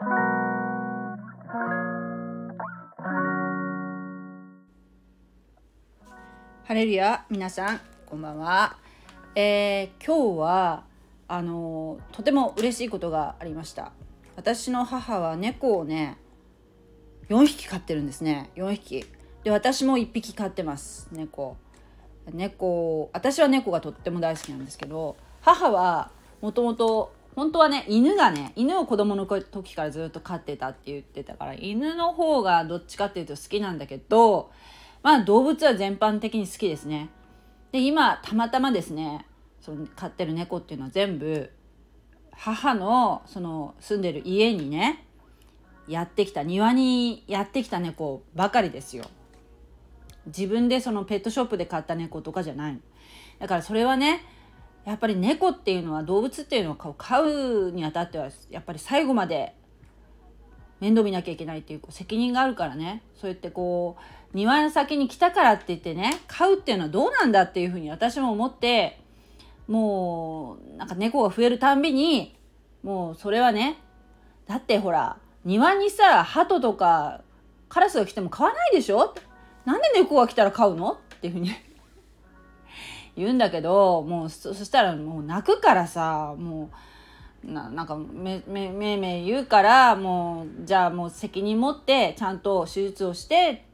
ハレルヤ皆さんこんばんは、えー、今日はあのとても嬉しいことがありました。私の母は猫をね4匹飼ってるんですね。4匹。で私も1匹飼ってます猫。猫私は猫がとっても大好きなんですけど母はもともと本当はね犬がね犬を子供の時からずっと飼ってたって言ってたから犬の方がどっちかっていうと好きなんだけどまあ動物は全般的に好きですね。で今たまたまですねその飼ってる猫っていうのは全部母のその住んでる家にねやってきた庭にやってきた猫ばかりですよ。自分でそのペットショップで買った猫とかじゃないだからそれはねやっぱり猫っていうのは動物っていうのは飼うにあたってはやっぱり最後まで面倒見なきゃいけないっていう責任があるからね。そうやってこう庭の先に来たからって言ってね飼うっていうのはどうなんだっていうふうに私も思ってもうなんか猫が増えるたんびにもうそれはねだってほら庭にさ鳩とかカラスが来ても飼わないでしょ？なんで猫が来たら飼うの？っていうふうに言うんだけどもうそしたらもう泣くからさもう。ななんかめめめめ言うからもうじゃあもう責任持ってちゃんと手術をして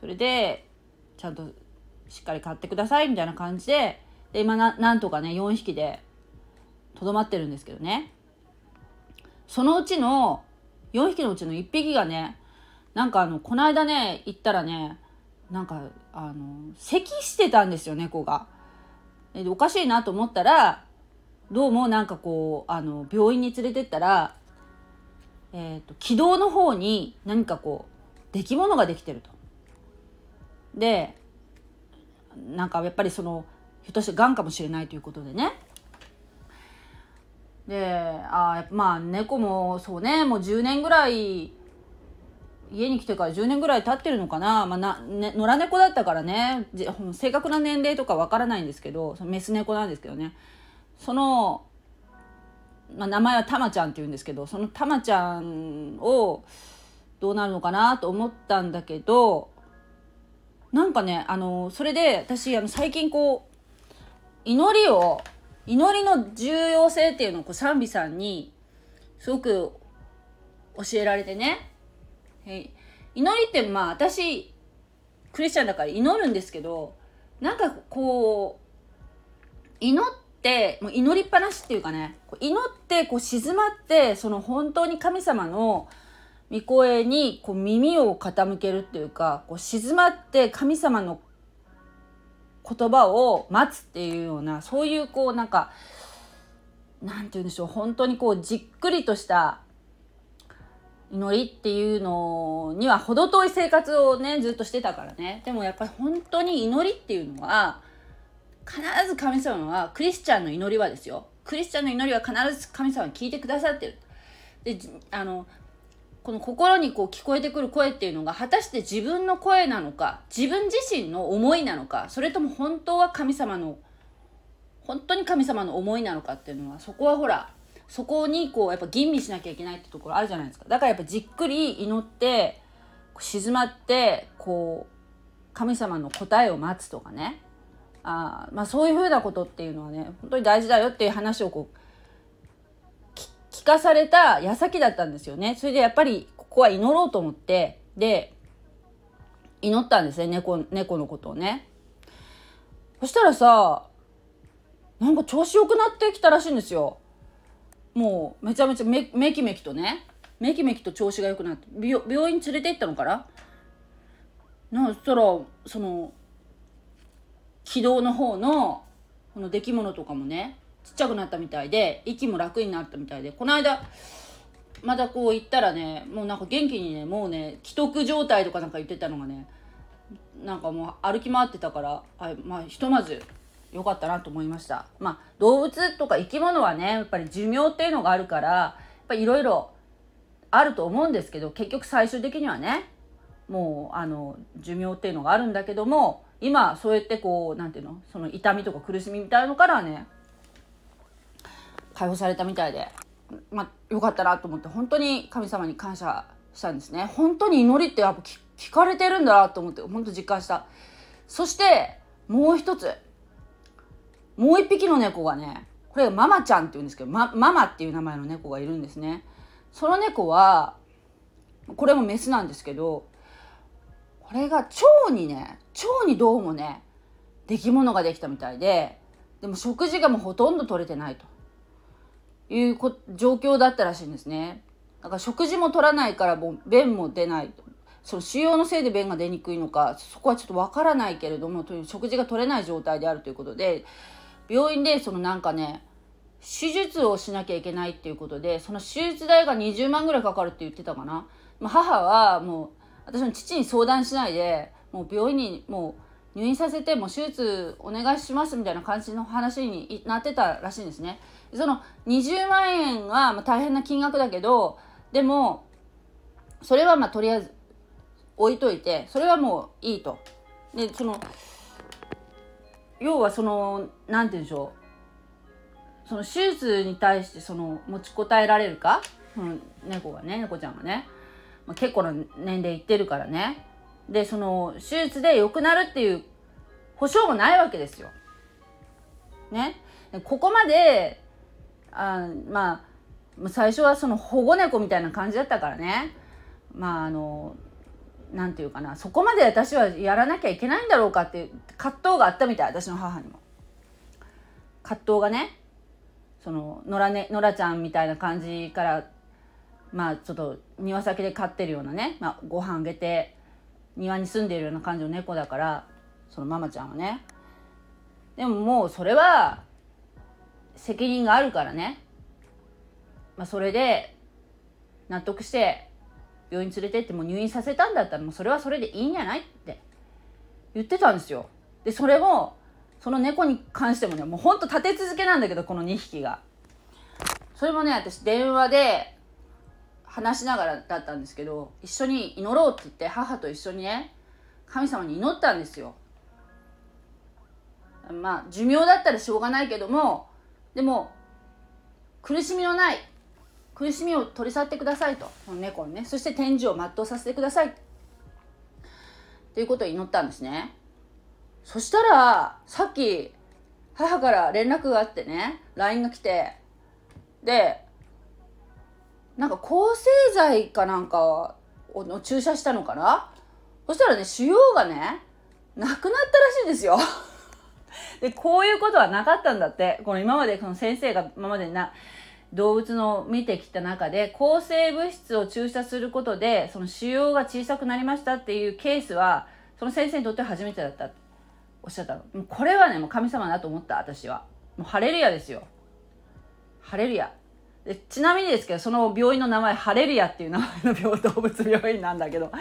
それでちゃんとしっかり買ってくださいみたいな感じでで今ななんとかね4匹でとどまってるんですけどねそのうちの4匹のうちの1匹がねなんかあのこの間ね行ったらねなんかあの咳してたんですよ猫が。でおかしいなと思ったらどうもなんかこうあの病院に連れてったら、えーと、気道の方に何かこう出来物ができてると。でなんかやっぱりそのひょっとしてがんかもしれないということでねであまあ猫もそうねもう10年ぐらい家に来てから10年ぐらい経ってるのかな,、まあなね、野良猫だったからね。正確な年齢とかわからないんですけどそのメス猫なんですけどね。その、まあ、名前はたまちゃんって言うんですけどそのたまちゃんをどうなるのかなと思ったんだけどなんかねあのそれで私あの最近こう祈りを祈りの重要性っていうのをこう賛美さんにすごく教えられてね。はい祈りってまあ私クリスチャンだから祈るんですけどなんかこう祈ってもう祈りっぱなしっていうかね祈ってこう静まってその本当に神様の御声にこう耳を傾けるっていうかこう静まって神様の言葉を待つっていうようなそういうこうなんかなんて言うんでしょう本当にこうじっくりとした祈りっていうのには程遠い生活をねずっとしてたからね。でもやっぱり本当に祈りっていうのは必ず神様はクリスチャンの祈りはですよ。クリスチャンの祈りは必ず神様に聞いてくださってる。であのこの心にこう聞こえてくる声っていうのが果たして自分の声なのか自分自身の思いなのかそれとも本当は神様の本当に神様の思いなのかっていうのはそこはほらそこにこうやっぱ吟味しなきゃいけないってところあるじゃないですか。だからやっぱじっくり祈って静まってこう神様の答えを待つとかね。あまあそういうふうなことっていうのはね本当に大事だよっていう話をこう聞かされた矢先だったんですよね。それでやっぱりここは祈ろうと思ってで祈ったんですね。猫猫のことをね。そしたらさなんか調子良くなってきたらしいんですよ。もうめちゃめちゃめめきめきとねめきめきと調子が良くなって病院連れて行ったのかな？なそしたらその気道の方のこの出来物とかもねちっちゃくなったみたいで息も楽になったみたいでこの間またこう行ったらねもうなんか元気にねもうね既得状態とかなんか言ってたのがねなんかもう歩き回ってたからあまあひとまず良かったなと思いました。まあ、動物とか生き物はね、やっぱり寿命っていうのがあるから、やっぱいろいろあると思うんですけど、結局最終的にはね、もう、あの、寿命っていうのがあるんだけども、今、そうやってこう、なんていうの、その痛みとか苦しみみたいのからね、解放されたみたいで、まあ、よかったなと思って本当に神様に感謝したんですね本当に祈りってやっぱ聞かれてるんだなと思って本当実感したそしてもう一つもう一匹の猫がねこれママちゃんって言うんですけど、ま、ママっていう名前の猫がいるんですね。その猫はこれもメスなんですけどこれが腸にね腸にどうもね出来物ができたみたいででも食事がもうほとんど取れてないと。いう状況だったらしいんですね。だから食事も取らないからもう便も出ない。その腫瘍のせいで便が出にくいのかそこはちょっとわからないけれどもという食事が取れない状態であるということで病院でそのなんかね手術をしなきゃいけないっていうことでその手術代が20万ぐらいかかるって言ってたかな、ま、母はもう私の父に相談しないでもう病院にもう入院させても手術お願いしますみたいな感じの話になってたらしいんですね。その20万円は大変な金額だけどでもそれはまあとりあえず置いといてそれはもういいと。でその要はその何て言うんでしょう。その手術に対してその持ちこたえられるか、うん、猫がね猫ちゃんがね、まあ、結構な年齢いってるからね。でその手術で良くなるっていう保証もないわけですよ。ね？ここまであまあ最初はその保護猫みたいな感じだったからね。まああの何て言うかなそこまで私はやらなきゃいけないんだろうかっていう葛藤があったみたい私の母にも。葛藤がねその野良,、ね、野良ちゃんみたいな感じからまあちょっと庭先で飼ってるようなね、まあ、ご飯あげて庭に住んでいるような感じの猫だからそのママちゃんはねでももうそれは責任があるからね、まあ、それで納得して病院連れてっても入院させたんだったらもうそれはそれでいいんじゃないって言ってたんですよ。でそれもその猫に関してもねもうほんと立て続けなんだけどこの2匹が。それもね私電話で話しながらだったんですけど一緒に祈ろうって言って母と一緒にね神様に祈ったんですよ。まあ寿命だったらしょうがないけどもでも苦しみのない苦しみを取り去ってくださいと。猫にね。そして天寿を全うさせてください。ということを祈ったんですね。そしたらさっき母から連絡があってね LINE が来てでなんか抗生剤かなんかを注射したのかな？そしたらね腫瘍がねなくなったらしいんですよ。でこういうことはなかったんだって。この今までこの先生が今までな動物の見てきた中で抗生物質を注射することでその腫瘍が小さくなりましたっていうケースはその先生にとって初めてだったっおっしゃったの。もうこれはねもう神様だと思った私は。もうハレルヤですよ。ハレルヤ。でちなみにですけどその病院の名前ハレルヤっていう名前の病動物病院なんだけど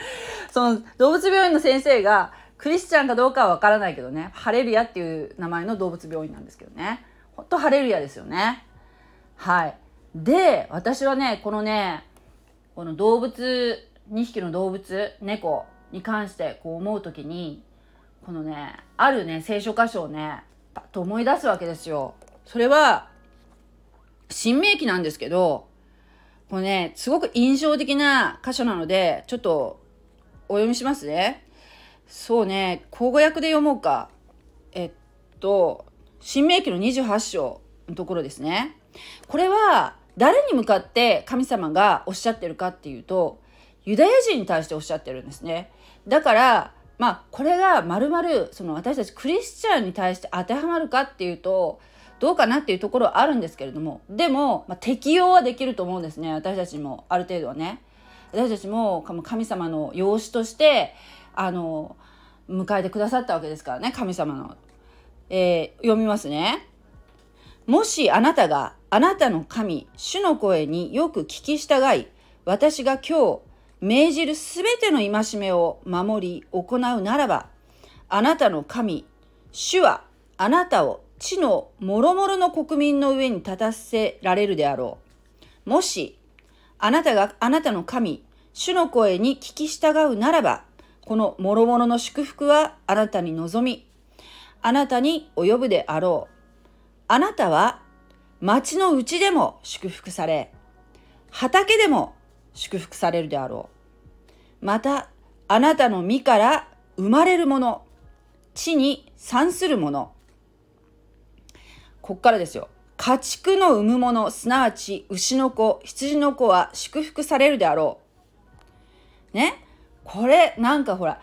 その動物病院の先生がクリスチャンかどうかは分からないけどねハレルヤっていう名前の動物病院なんですけどね。ほんとハレルヤですよね。はいで私はねこのねこの動物2匹の動物猫に関してこう思う時にこのねあるね聖書箇所をねパッと思い出すわけですよ。それは新明記なんですけどこれねすごく印象的な箇所なのでちょっとお読みしますね。そうね口語訳で読もうか。えっと新明記の28章のところですね。これは誰に向かって神様がおっしゃってるかっていうとユダヤ人に対しておっしゃってるんですね。だからまあこれがまるまるその私たちクリスチャンに対して当てはまるかっていうとどうかなっていうところはあるんですけれどもでも、まあ、適用はできると思うんですね私たちもある程度はね。私たちも神様の養子としてあの迎えてくださったわけですからね神様の。えー、読みますね。もしあなたがあなたの神、主の声によく聞き従い、私が今日命じるすべての戒めを守り行うならば、あなたの神、主はあなたを地のもろもろの国民の上に立たせられるであろう。もし、あなたがあなたの神、主の声に聞き従うならば、このもろもろの祝福はあなたに望み、あなたに及ぶであろう。あなたは町のうちでも祝福され、畑でも祝福されるであろう。また、あなたの身から生まれるもの、地に産するもの。こっからですよ。家畜の産むもの、すなわち牛の子、羊の子は祝福されるであろう。ね？これ、なんかほら、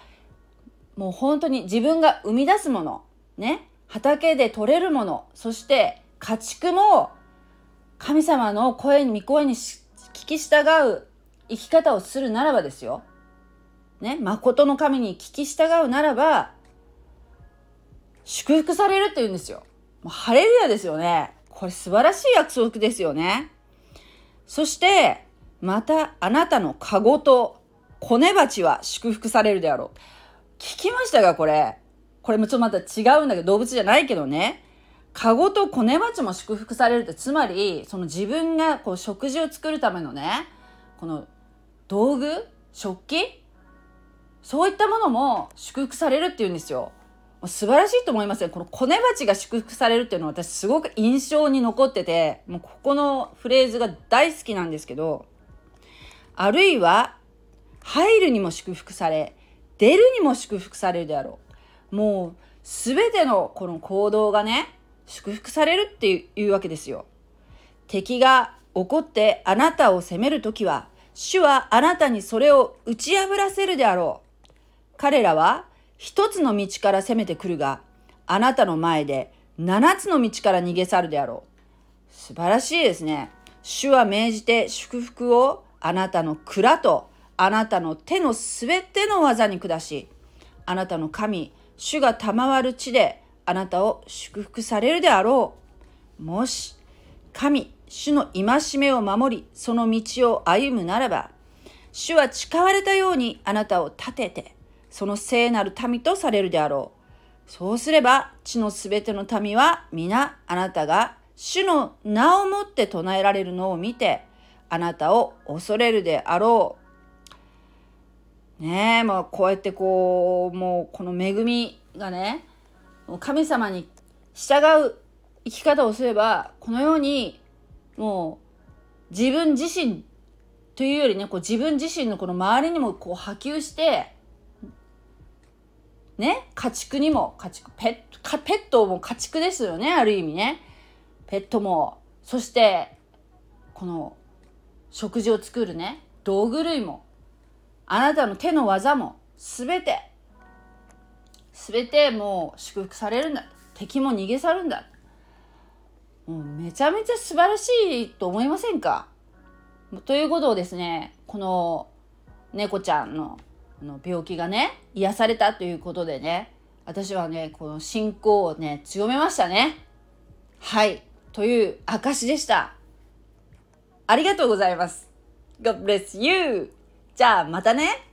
もう本当に自分が生み出すもの、ね？畑で取れるもの、そして家畜も神様の声に、御声に聞き従う生き方をするならばですよ。ね。誠の神に聞き従うならば、祝福されるって言うんですよ。もうハレルヤですよね。これ素晴らしい約束ですよね。そして、またあなたのカゴと子ネバチは祝福されるであろう。聞きましたが、これ？これもちょっとまた違うんだけど、動物じゃないけどね。カゴと子ネバチも祝福されるって、つまり、その自分がこう食事を作るためのね、この道具食器そういったものも祝福されるっていうんですよ。素晴らしいと思いますよ。このコネバチが祝福されるっていうのは私すごく印象に残ってて、もうここのフレーズが大好きなんですけど、あるいは入るにも祝福され、出るにも祝福されるであろう。もう全てのこの行動がね、祝福されるっていうわけですよ。敵が怒ってあなたを責めるときは、主はあなたにそれを打ち破らせるであろう。彼らは一つの道から攻めてくるが、あなたの前で七つの道から逃げ去るであろう。素晴らしいですね。主は命じて祝福をあなたの蔵とあなたの手のすべての技に下し、あなたの神、主が賜る地であなたを祝福されるであろう。もし、神、主の戒めを守り、その道を歩むならば、主は誓われたようにあなたを立てて、その聖なる民とされるであろう。そうすれば、地のすべての民は皆あなたが主の名をもって唱えられるのを見て、あなたを恐れるであろう。ねえ、まあこうやってこう、もうこの恵みがね、神様に従う生き方をすれば、このように、もう自分自身というよりね、こう自分自身のこの周りにもこう波及して、ね、家畜にも、家畜、ペット、ペットも家畜ですよね、ある意味ね。ペットも、そして、この、食事を作るね、道具類も、あなたの手の技も、すべて、すべてもう祝福されるんだ。敵も逃げ去るんだ。もうめちゃめちゃ素晴らしいと思いませんか？ということをですね、この猫ちゃんのの病気がね癒されたということでね私はねこの信仰をね強めましたね。はい。という証でした。ありがとうございます。God bless you! じゃあまたね。